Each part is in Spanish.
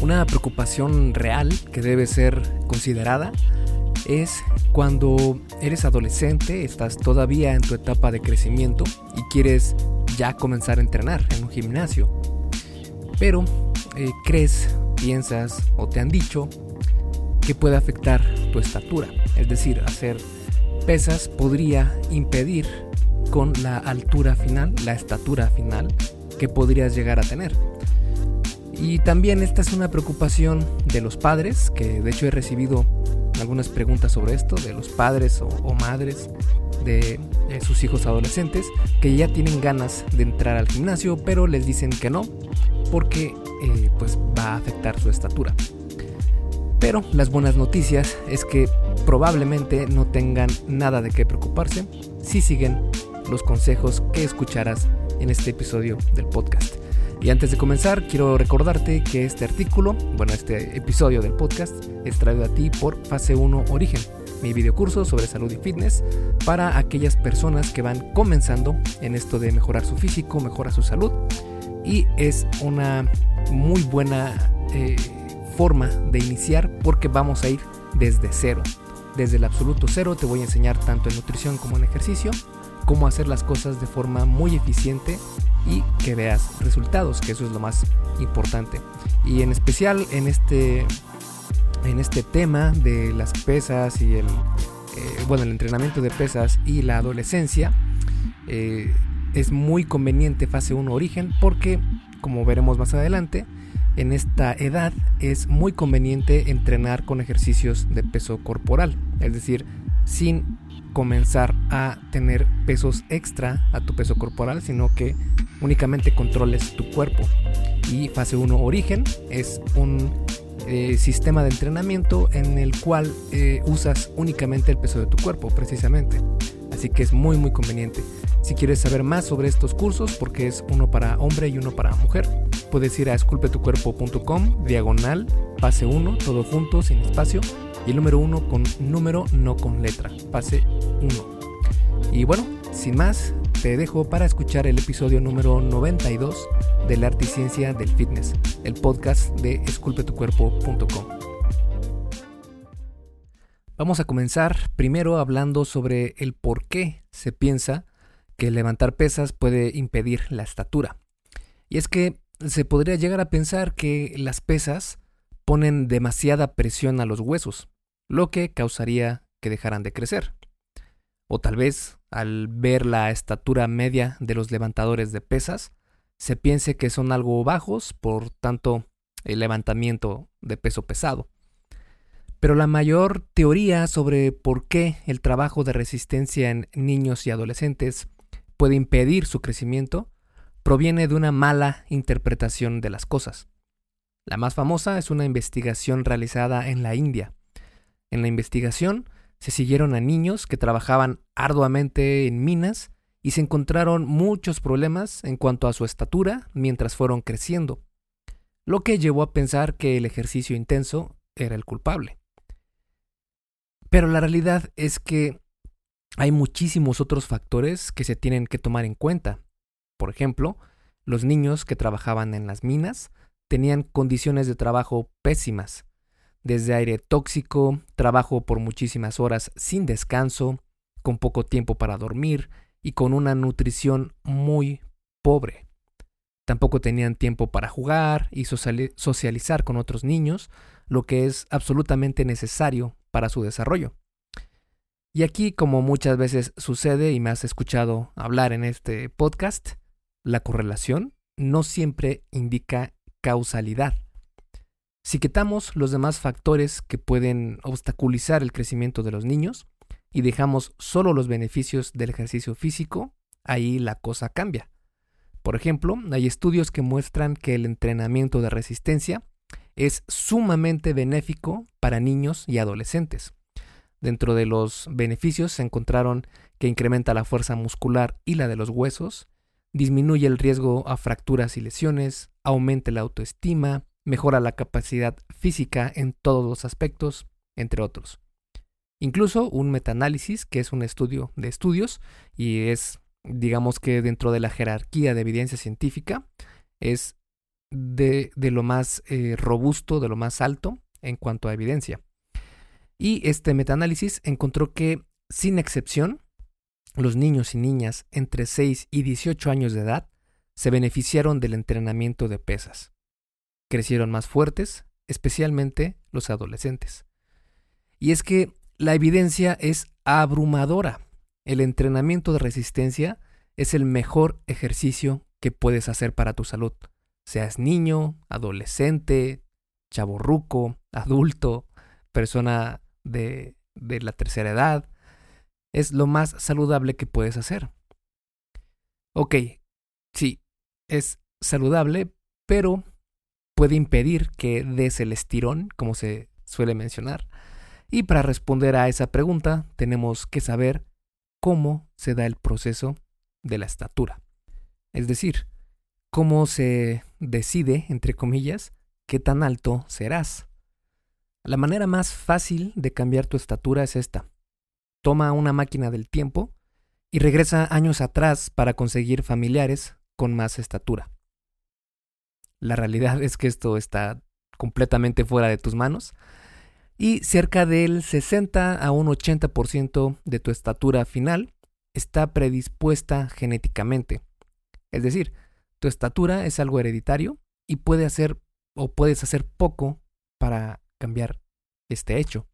Una preocupación real que debe ser considerada es cuando eres adolescente, estás todavía en tu etapa de crecimiento y quieres ya comenzar a entrenar en un gimnasio. Pero eh, crees, piensas o te han dicho que puede afectar tu estatura. Es decir, hacer pesas podría impedir con la altura final, la estatura final que podrías llegar a tener. Y también esta es una preocupación de los padres, que de hecho he recibido algunas preguntas sobre esto, de los padres o, madres de, sus hijos adolescentes, que ya tienen ganas de entrar al gimnasio, pero les dicen que no, porque eh, pues va a afectar su estatura. Pero las buenas noticias es que probablemente no tengan nada de qué preocuparse si siguen los consejos que escucharás en este episodio del podcast. Y antes de comenzar, quiero recordarte que este artículo, bueno, este episodio del podcast, es traído a ti por Fase 1 Origen, mi videocurso sobre salud y fitness para aquellas personas que van comenzando en esto de mejorar su físico, mejorar su salud. Y es una muy buena eh, forma de iniciar porque vamos a ir desde cero. Desde el absoluto cero te voy a enseñar tanto en nutrición como en ejercicio cómo hacer las cosas de forma muy eficiente y que veas resultados, que eso es lo más importante. Y en especial en este, en este tema de las pesas y el, eh, bueno, el entrenamiento de pesas y la adolescencia, eh, es muy conveniente fase 1 origen porque, como veremos más adelante, en esta edad es muy conveniente entrenar con ejercicios de peso corporal, es decir, sin comenzar a tener pesos extra a tu peso corporal, sino que únicamente controles tu cuerpo. Y fase 1 origen es un eh, sistema de entrenamiento en el cual eh, usas únicamente el peso de tu cuerpo, precisamente. Así que es muy muy conveniente. Si quieres saber más sobre estos cursos, porque es uno para hombre y uno para mujer, puedes ir a esculpetucuerpo.com, diagonal, fase 1, todo junto, sin espacio, y el número 1 con número, no con letra, fase 1. Y bueno, sin más, te dejo para escuchar el episodio número 92 de la arte y ciencia del fitness, el podcast de esculpetucuerpo.com. Vamos a comenzar primero hablando sobre el por qué se piensa que levantar pesas puede impedir la estatura. Y es que se podría llegar a pensar que las pesas ponen demasiada presión a los huesos, lo que causaría que dejaran de crecer. O tal vez, al ver la estatura media de los levantadores de pesas, se piense que son algo bajos, por tanto, el levantamiento de peso pesado. Pero la mayor teoría sobre por qué el trabajo de resistencia en niños y adolescentes puede impedir su crecimiento proviene de una mala interpretación de las cosas. La más famosa es una investigación realizada en la India. En la investigación se siguieron a niños que trabajaban arduamente en minas y se encontraron muchos problemas en cuanto a su estatura mientras fueron creciendo, lo que llevó a pensar que el ejercicio intenso era el culpable. Pero la realidad es que hay muchísimos otros factores que se tienen que tomar en cuenta. Por ejemplo, los niños que trabajaban en las minas tenían condiciones de trabajo pésimas, desde aire tóxico, trabajo por muchísimas horas sin descanso, con poco tiempo para dormir y con una nutrición muy pobre. Tampoco tenían tiempo para jugar y socializar con otros niños, lo que es absolutamente necesario para su desarrollo. Y aquí, como muchas veces sucede y me has escuchado hablar en este podcast, la correlación no siempre indica causalidad. Si quitamos los demás factores que pueden obstaculizar el crecimiento de los niños y dejamos solo los beneficios del ejercicio físico, ahí la cosa cambia. Por ejemplo, hay estudios que muestran que el entrenamiento de resistencia es sumamente benéfico para niños y adolescentes. Dentro de los beneficios se encontraron que incrementa la fuerza muscular y la de los huesos, disminuye el riesgo a fracturas y lesiones, aumenta la autoestima, mejora la capacidad física en todos los aspectos, entre otros. Incluso un metaanálisis, que es un estudio de estudios y es, digamos que dentro de la jerarquía de evidencia científica, es de, lo más eh, robusto, de lo más alto en cuanto a evidencia. Y este metaanálisis encontró que, sin excepción, los niños y niñas entre 6 y 18 años de edad se beneficiaron del entrenamiento de pesas. Crecieron más fuertes, especialmente los adolescentes. Y es que la evidencia es abrumadora. El entrenamiento de resistencia es el mejor ejercicio que puedes hacer para tu salud. Seas niño, adolescente, chaborruco, adulto, persona de, de la tercera edad, es lo más saludable que puedes hacer. Ok, sí, es saludable, pero puede impedir que des el estirón, como se suele mencionar. Y para responder a esa pregunta, tenemos que saber cómo se da el proceso de la estatura. Es decir, cómo se decide, entre comillas, qué tan alto serás. La manera más fácil de cambiar tu estatura es esta. Toma una máquina del tiempo y regresa años atrás para conseguir familiares con más estatura. La realidad es que esto está completamente fuera de tus manos y cerca del 60 a un 80% de tu estatura final está predispuesta genéticamente. Es decir, tu estatura es algo hereditario y puede hacer o puedes hacer poco para cambiar este hecho.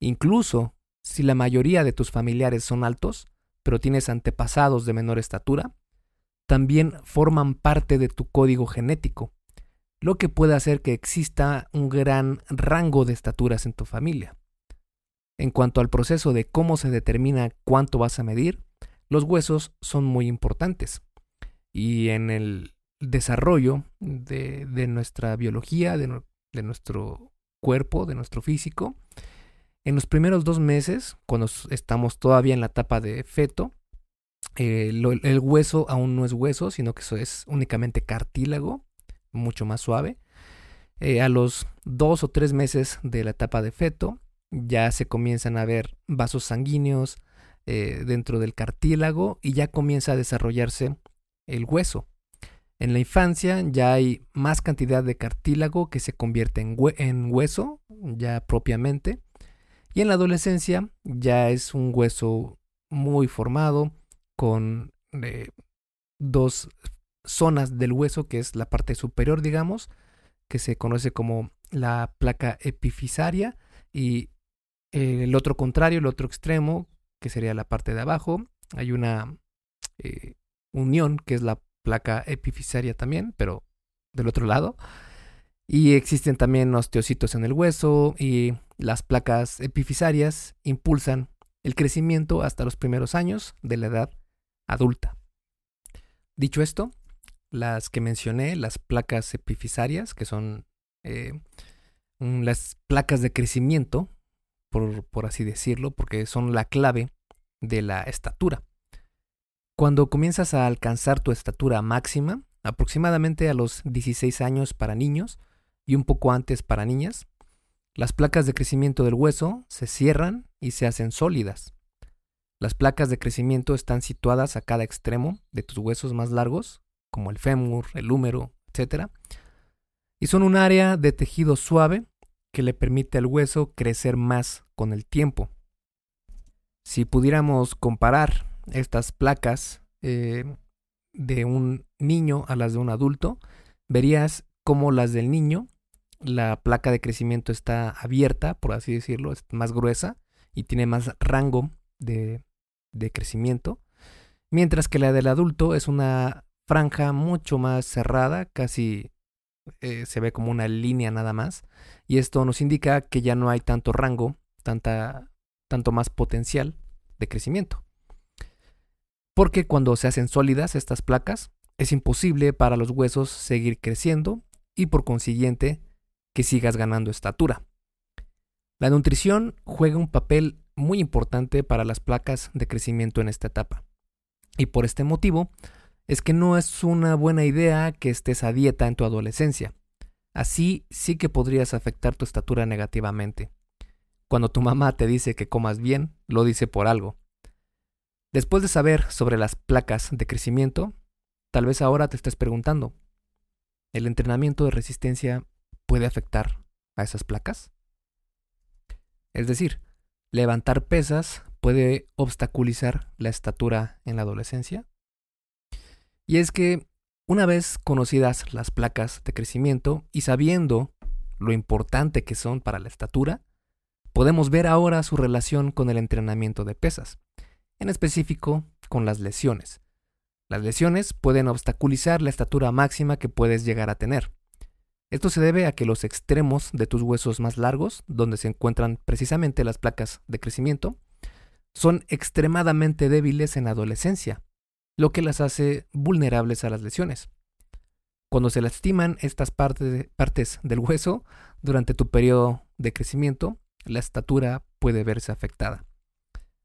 Incluso si la mayoría de tus familiares son altos, pero tienes antepasados de menor estatura, también forman parte de tu código genético, lo que puede hacer que exista un gran rango de estaturas en tu familia. En cuanto al proceso de cómo se determina cuánto vas a medir, los huesos son muy importantes. Y en el desarrollo de, nuestra biología, de, nuestro cuerpo, de nuestro físico, en los primeros dos meses, cuando estamos todavía en la etapa de feto, eh, el hueso aún no es hueso, sino que eso es únicamente cartílago, mucho más suave. Eh, a los dos o tres meses de la etapa de feto, ya se comienzan a ver vasos sanguíneos eh, dentro del cartílago y ya comienza a desarrollarse el hueso. En la infancia ya hay más cantidad de cartílago que se convierte en, en hueso, ya propiamente. Y en la adolescencia ya es un hueso muy formado, con eh, dos zonas del hueso, que es la parte superior, digamos, que se conoce como la placa epifisaria, y el otro contrario, el otro extremo, que sería la parte de abajo, hay una eh, unión, que es la placa epifisaria también, pero del otro lado. Y existen también osteocitos en el hueso y las placas epifisarias impulsan el crecimiento hasta los primeros años de la edad adulta. Dicho esto, las que mencioné, las placas epifisarias, que son eh, las placas de crecimiento, por, por así decirlo, porque son la clave de la estatura. Cuando comienzas a alcanzar tu estatura máxima, aproximadamente a los 16 años para niños y un poco antes para niñas, las placas de crecimiento del hueso se cierran y se hacen sólidas. Las placas de crecimiento están situadas a cada extremo de tus huesos más largos, como el fémur, el húmero, etc. Y son un área de tejido suave que le permite al hueso crecer más con el tiempo. Si pudiéramos comparar estas placas eh, de un niño a las de un adulto, verías cómo las del niño, la placa de crecimiento está abierta, por así decirlo, es más gruesa y tiene más rango de, crecimiento, mientras que la del adulto es una franja mucho más cerrada, casi eh, se ve como una línea nada más, y esto nos indica que ya no hay tanto rango, tanta, tanto más potencial de crecimiento. Porque cuando se hacen sólidas estas placas, es imposible para los huesos seguir creciendo y por consiguiente que sigas ganando estatura. La nutrición juega un papel muy importante para las placas de crecimiento en esta etapa. Y por este motivo es que no es una buena idea que estés a dieta en tu adolescencia. Así sí que podrías afectar tu estatura negativamente. Cuando tu mamá te dice que comas bien, lo dice por algo. Después de saber sobre las placas de crecimiento, tal vez ahora te estés preguntando, ¿el entrenamiento de resistencia puede afectar a esas placas? Es decir, levantar pesas puede obstaculizar la estatura en la adolescencia. Y es que una vez conocidas las placas de crecimiento y sabiendo lo importante que son para la estatura, podemos ver ahora su relación con el entrenamiento de pesas, en específico con las lesiones. Las lesiones pueden obstaculizar la estatura máxima que puedes llegar a tener. Esto se debe a que los extremos de tus huesos más largos, donde se encuentran precisamente las placas de crecimiento, son extremadamente débiles en adolescencia, lo que las hace vulnerables a las lesiones. Cuando se lastiman estas partes del hueso durante tu periodo de crecimiento, la estatura puede verse afectada.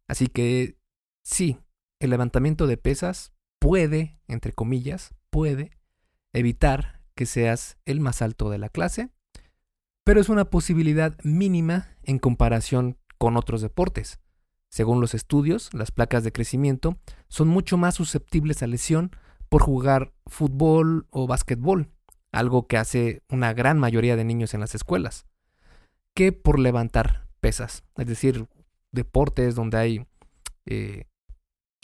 Así que sí, el levantamiento de pesas puede, entre comillas, puede evitar que seas el más alto de la clase, pero es una posibilidad mínima en comparación con otros deportes. Según los estudios, las placas de crecimiento son mucho más susceptibles a lesión por jugar fútbol o básquetbol, algo que hace una gran mayoría de niños en las escuelas, que por levantar pesas, es decir, deportes donde hay eh,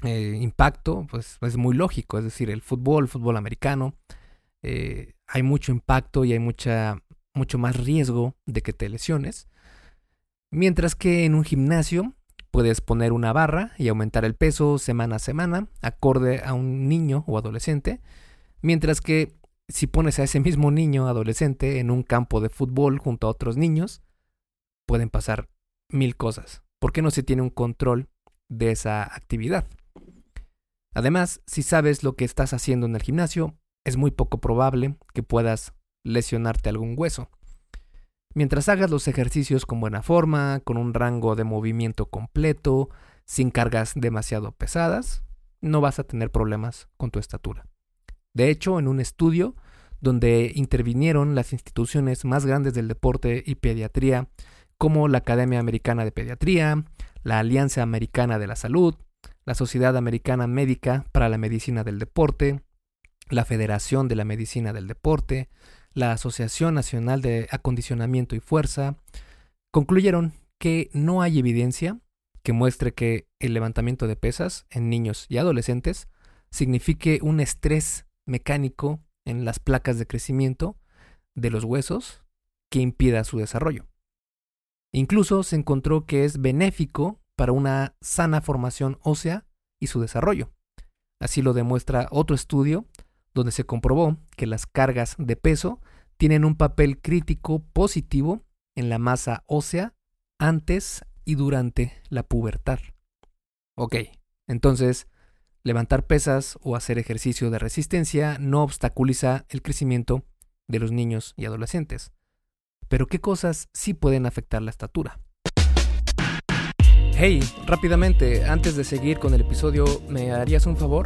eh, impacto, pues es muy lógico, es decir, el fútbol, el fútbol americano, eh, hay mucho impacto y hay mucha, mucho más riesgo de que te lesiones, mientras que en un gimnasio Puedes poner una barra y aumentar el peso semana a semana, acorde a un niño o adolescente, mientras que si pones a ese mismo niño adolescente en un campo de fútbol junto a otros niños, pueden pasar mil cosas, porque no se tiene un control de esa actividad. Además, si sabes lo que estás haciendo en el gimnasio, es muy poco probable que puedas lesionarte algún hueso. Mientras hagas los ejercicios con buena forma, con un rango de movimiento completo, sin cargas demasiado pesadas, no vas a tener problemas con tu estatura. De hecho, en un estudio donde intervinieron las instituciones más grandes del deporte y pediatría, como la Academia Americana de Pediatría, la Alianza Americana de la Salud, la Sociedad Americana Médica para la Medicina del Deporte, la Federación de la Medicina del Deporte, la Asociación Nacional de Acondicionamiento y Fuerza, concluyeron que no hay evidencia que muestre que el levantamiento de pesas en niños y adolescentes signifique un estrés mecánico en las placas de crecimiento de los huesos que impida su desarrollo. Incluso se encontró que es benéfico para una sana formación ósea y su desarrollo. Así lo demuestra otro estudio donde se comprobó que las cargas de peso tienen un papel crítico positivo en la masa ósea antes y durante la pubertad. Ok, entonces, levantar pesas o hacer ejercicio de resistencia no obstaculiza el crecimiento de los niños y adolescentes. Pero ¿qué cosas sí pueden afectar la estatura? Hey, rápidamente, antes de seguir con el episodio, ¿me harías un favor?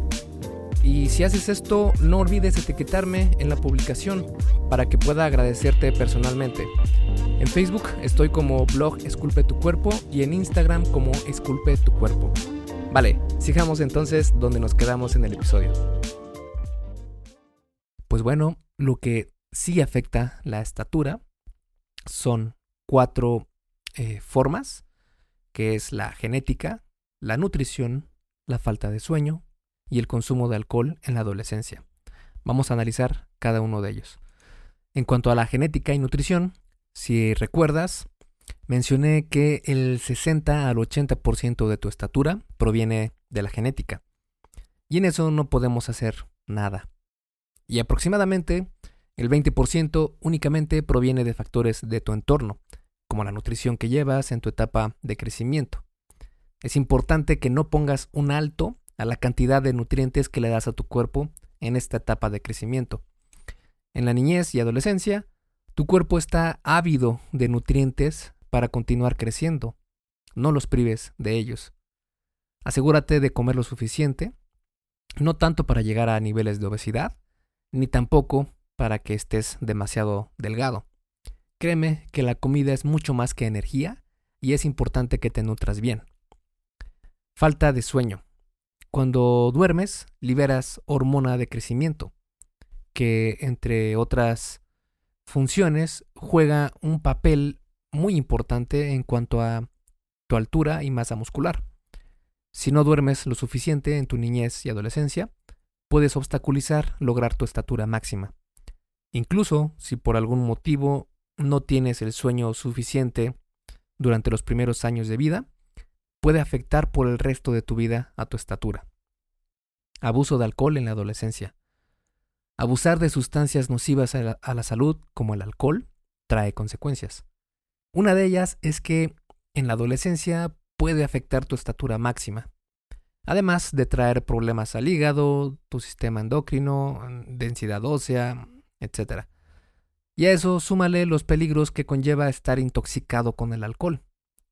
Y si haces esto, no olvides etiquetarme en la publicación para que pueda agradecerte personalmente. En Facebook estoy como blog Esculpe tu cuerpo y en Instagram como Esculpe tu cuerpo. Vale, sigamos entonces donde nos quedamos en el episodio. Pues bueno, lo que sí afecta la estatura son cuatro eh, formas, que es la genética, la nutrición, la falta de sueño y el consumo de alcohol en la adolescencia. Vamos a analizar cada uno de ellos. En cuanto a la genética y nutrición, si recuerdas, mencioné que el 60 al 80% de tu estatura proviene de la genética. Y en eso no podemos hacer nada. Y aproximadamente el 20% únicamente proviene de factores de tu entorno, como la nutrición que llevas en tu etapa de crecimiento. Es importante que no pongas un alto a la cantidad de nutrientes que le das a tu cuerpo en esta etapa de crecimiento. En la niñez y adolescencia, tu cuerpo está ávido de nutrientes para continuar creciendo. No los prives de ellos. Asegúrate de comer lo suficiente, no tanto para llegar a niveles de obesidad, ni tampoco para que estés demasiado delgado. Créeme que la comida es mucho más que energía y es importante que te nutras bien. Falta de sueño. Cuando duermes, liberas hormona de crecimiento, que entre otras funciones juega un papel muy importante en cuanto a tu altura y masa muscular. Si no duermes lo suficiente en tu niñez y adolescencia, puedes obstaculizar lograr tu estatura máxima. Incluso si por algún motivo no tienes el sueño suficiente durante los primeros años de vida, puede afectar por el resto de tu vida a tu estatura. Abuso de alcohol en la adolescencia. Abusar de sustancias nocivas a la, salud, como el alcohol, trae consecuencias. Una de ellas es que en la adolescencia puede afectar tu estatura máxima, además de traer problemas al hígado, tu sistema endocrino, densidad ósea, etc. Y a eso súmale los peligros que conlleva estar intoxicado con el alcohol,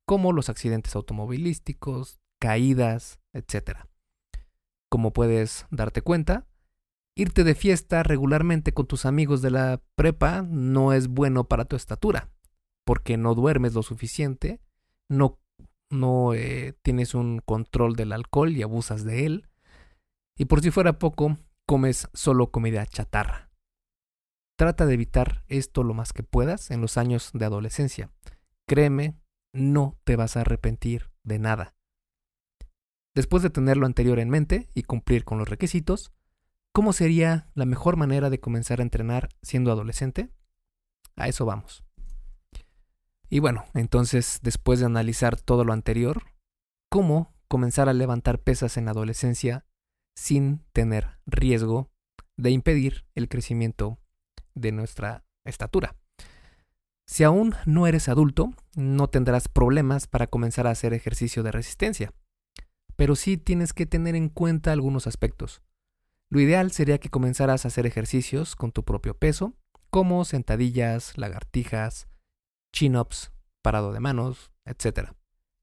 como los accidentes automovilísticos, caídas, etc. Como puedes darte cuenta, irte de fiesta regularmente con tus amigos de la prepa no es bueno para tu estatura, porque no duermes lo suficiente, no, no eh, tienes un control del alcohol y abusas de él, y por si fuera poco, comes solo comida chatarra. Trata de evitar esto lo más que puedas en los años de adolescencia. Créeme, no te vas a arrepentir de nada. Después de tener lo anterior en mente y cumplir con los requisitos, ¿cómo sería la mejor manera de comenzar a entrenar siendo adolescente? A eso vamos. Y bueno, entonces, después de analizar todo lo anterior, ¿cómo comenzar a levantar pesas en la adolescencia sin tener riesgo de impedir el crecimiento de nuestra estatura. Si aún no eres adulto, no tendrás problemas para comenzar a hacer ejercicio de resistencia, pero sí tienes que tener en cuenta algunos aspectos. Lo ideal sería que comenzaras a hacer ejercicios con tu propio peso, como sentadillas, lagartijas, chin-ups, parado de manos, etc.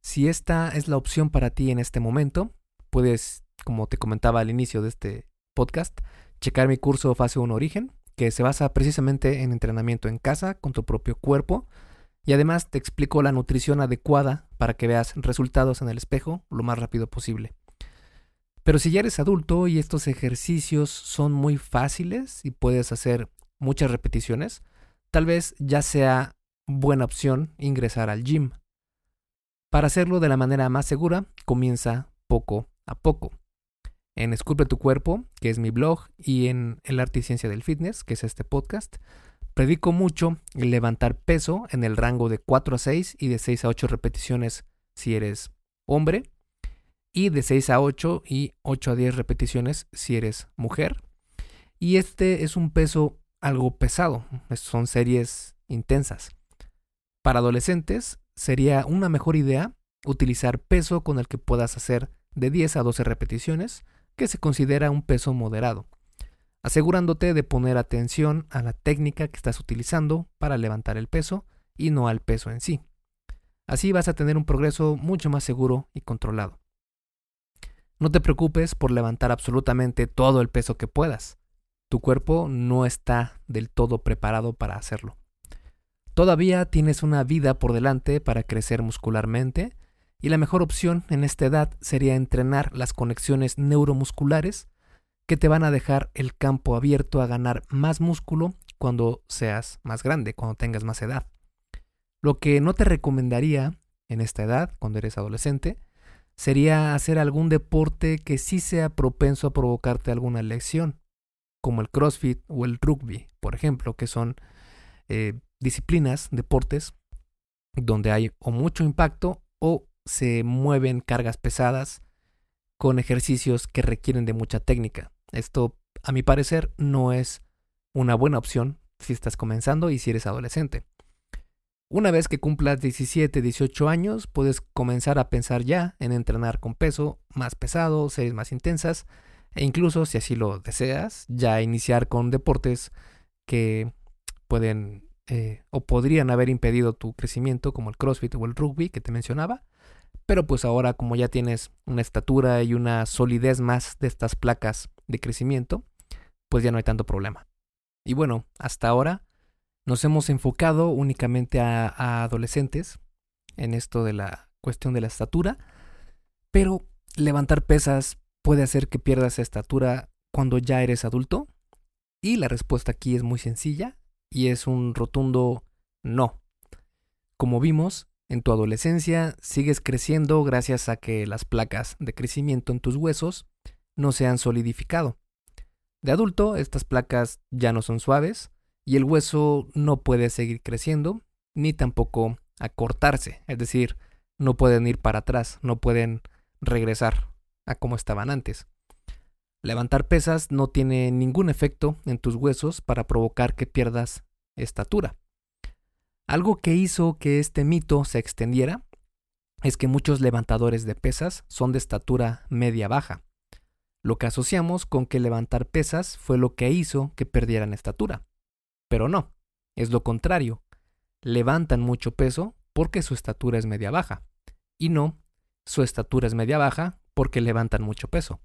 Si esta es la opción para ti en este momento, puedes, como te comentaba al inicio de este podcast, checar mi curso Fase 1 Origen, que se basa precisamente en entrenamiento en casa con tu propio cuerpo y además te explico la nutrición adecuada para que veas resultados en el espejo lo más rápido posible. Pero si ya eres adulto y estos ejercicios son muy fáciles y puedes hacer muchas repeticiones, tal vez ya sea buena opción ingresar al gym. Para hacerlo de la manera más segura, comienza poco a poco en Esculpe tu cuerpo, que es mi blog, y en El arte y ciencia del fitness, que es este podcast. Predico mucho el levantar peso en el rango de 4 a 6 y de 6 a 8 repeticiones si eres hombre, y de 6 a 8 y 8 a 10 repeticiones si eres mujer. Y este es un peso algo pesado, son series intensas. Para adolescentes sería una mejor idea utilizar peso con el que puedas hacer de 10 a 12 repeticiones que se considera un peso moderado, asegurándote de poner atención a la técnica que estás utilizando para levantar el peso y no al peso en sí. Así vas a tener un progreso mucho más seguro y controlado. No te preocupes por levantar absolutamente todo el peso que puedas. Tu cuerpo no está del todo preparado para hacerlo. Todavía tienes una vida por delante para crecer muscularmente y la mejor opción en esta edad sería entrenar las conexiones neuromusculares que te van a dejar el campo abierto a ganar más músculo cuando seas más grande, cuando tengas más edad. Lo que no te recomendaría en esta edad, cuando eres adolescente, sería hacer algún deporte que sí sea propenso a provocarte alguna lesión, como el CrossFit o el rugby, por ejemplo, que son eh, disciplinas, deportes, donde hay o mucho impacto o se mueven cargas pesadas con ejercicios que requieren de mucha técnica. Esto, a mi parecer, no es una buena opción si estás comenzando y si eres adolescente. Una vez que cumplas 17, 18 años, puedes comenzar a pensar ya en entrenar con peso más pesado, series más intensas, e incluso, si así lo deseas, ya iniciar con deportes que pueden eh, o podrían haber impedido tu crecimiento, como el CrossFit o el rugby que te mencionaba. Pero pues ahora como ya tienes una estatura y una solidez más de estas placas de crecimiento, pues ya no hay tanto problema. Y bueno, hasta ahora nos hemos enfocado únicamente a, adolescentes en esto de la cuestión de la estatura, pero levantar pesas puede hacer que pierdas estatura cuando ya eres adulto. Y la respuesta aquí es muy sencilla y es un rotundo no. Como vimos, en tu adolescencia sigues creciendo gracias a que las placas de crecimiento en tus huesos no se han solidificado. De adulto, estas placas ya no son suaves y el hueso no puede seguir creciendo ni tampoco acortarse, es decir, no pueden ir para atrás, no pueden regresar a como estaban antes. Levantar pesas no tiene ningún efecto en tus huesos para provocar que pierdas estatura. Algo que hizo que este mito se extendiera es que muchos levantadores de pesas son de estatura media-baja, lo que asociamos con que levantar pesas fue lo que hizo que perdieran estatura. Pero no, es lo contrario. Levantan mucho peso porque su estatura es media-baja, y no, su estatura es media-baja porque levantan mucho peso.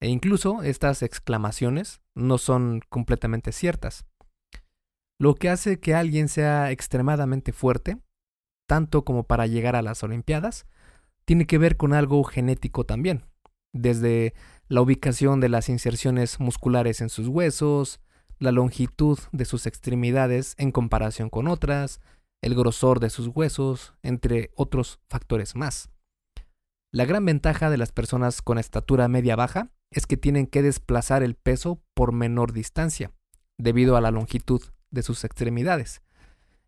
E incluso estas exclamaciones no son completamente ciertas. Lo que hace que alguien sea extremadamente fuerte, tanto como para llegar a las Olimpiadas, tiene que ver con algo genético también, desde la ubicación de las inserciones musculares en sus huesos, la longitud de sus extremidades en comparación con otras, el grosor de sus huesos, entre otros factores más. La gran ventaja de las personas con estatura media-baja es que tienen que desplazar el peso por menor distancia, debido a la longitud de sus extremidades,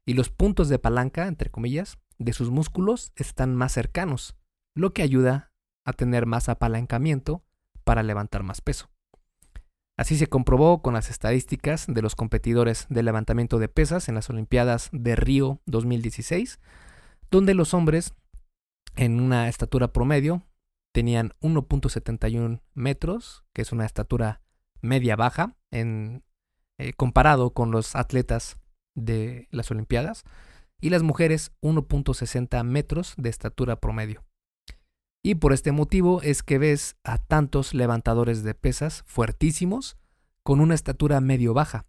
y los puntos de palanca, entre comillas, de sus músculos están más cercanos, lo que ayuda a tener más apalancamiento para levantar más peso. Así se comprobó con las estadísticas de los competidores de levantamiento de pesas en las Olimpiadas de Río 2016, donde los hombres en una estatura promedio tenían 1.71 metros, que es una estatura media baja en eh, comparado con los atletas de las Olimpiadas, y las mujeres 1.60 metros de estatura promedio. Y por este motivo es que ves a tantos levantadores de pesas fuertísimos con una estatura medio baja.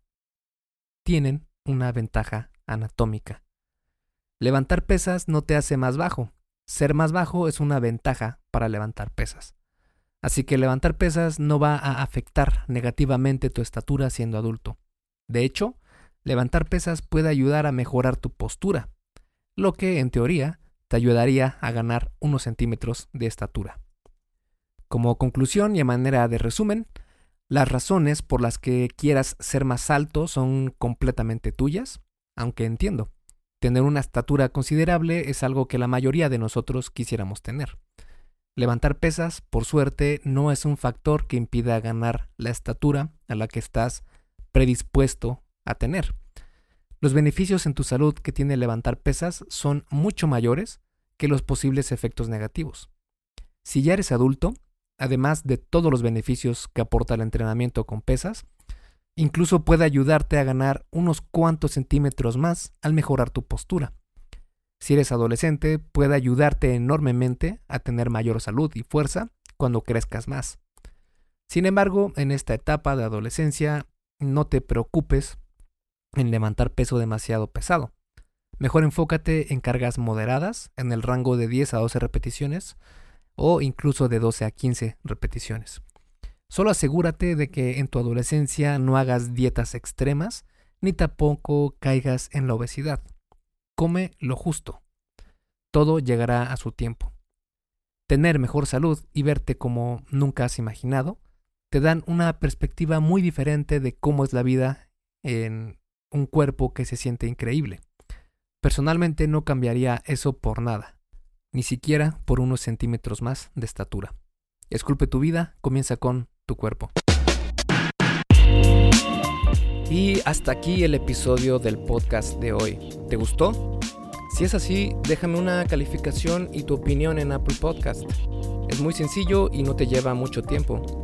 Tienen una ventaja anatómica. Levantar pesas no te hace más bajo. Ser más bajo es una ventaja para levantar pesas. Así que levantar pesas no va a afectar negativamente tu estatura siendo adulto. De hecho, levantar pesas puede ayudar a mejorar tu postura, lo que en teoría te ayudaría a ganar unos centímetros de estatura. Como conclusión y a manera de resumen, las razones por las que quieras ser más alto son completamente tuyas, aunque entiendo, tener una estatura considerable es algo que la mayoría de nosotros quisiéramos tener. Levantar pesas, por suerte, no es un factor que impida ganar la estatura a la que estás predispuesto a tener. Los beneficios en tu salud que tiene levantar pesas son mucho mayores que los posibles efectos negativos. Si ya eres adulto, además de todos los beneficios que aporta el entrenamiento con pesas, incluso puede ayudarte a ganar unos cuantos centímetros más al mejorar tu postura. Si eres adolescente, puede ayudarte enormemente a tener mayor salud y fuerza cuando crezcas más. Sin embargo, en esta etapa de adolescencia, no te preocupes en levantar peso demasiado pesado. Mejor enfócate en cargas moderadas, en el rango de 10 a 12 repeticiones o incluso de 12 a 15 repeticiones. Solo asegúrate de que en tu adolescencia no hagas dietas extremas ni tampoco caigas en la obesidad. Come lo justo. Todo llegará a su tiempo. Tener mejor salud y verte como nunca has imaginado te dan una perspectiva muy diferente de cómo es la vida en un cuerpo que se siente increíble. Personalmente no cambiaría eso por nada, ni siquiera por unos centímetros más de estatura. Esculpe tu vida, comienza con tu cuerpo. Y hasta aquí el episodio del podcast de hoy. ¿Te gustó? Si es así, déjame una calificación y tu opinión en Apple Podcast. Es muy sencillo y no te lleva mucho tiempo.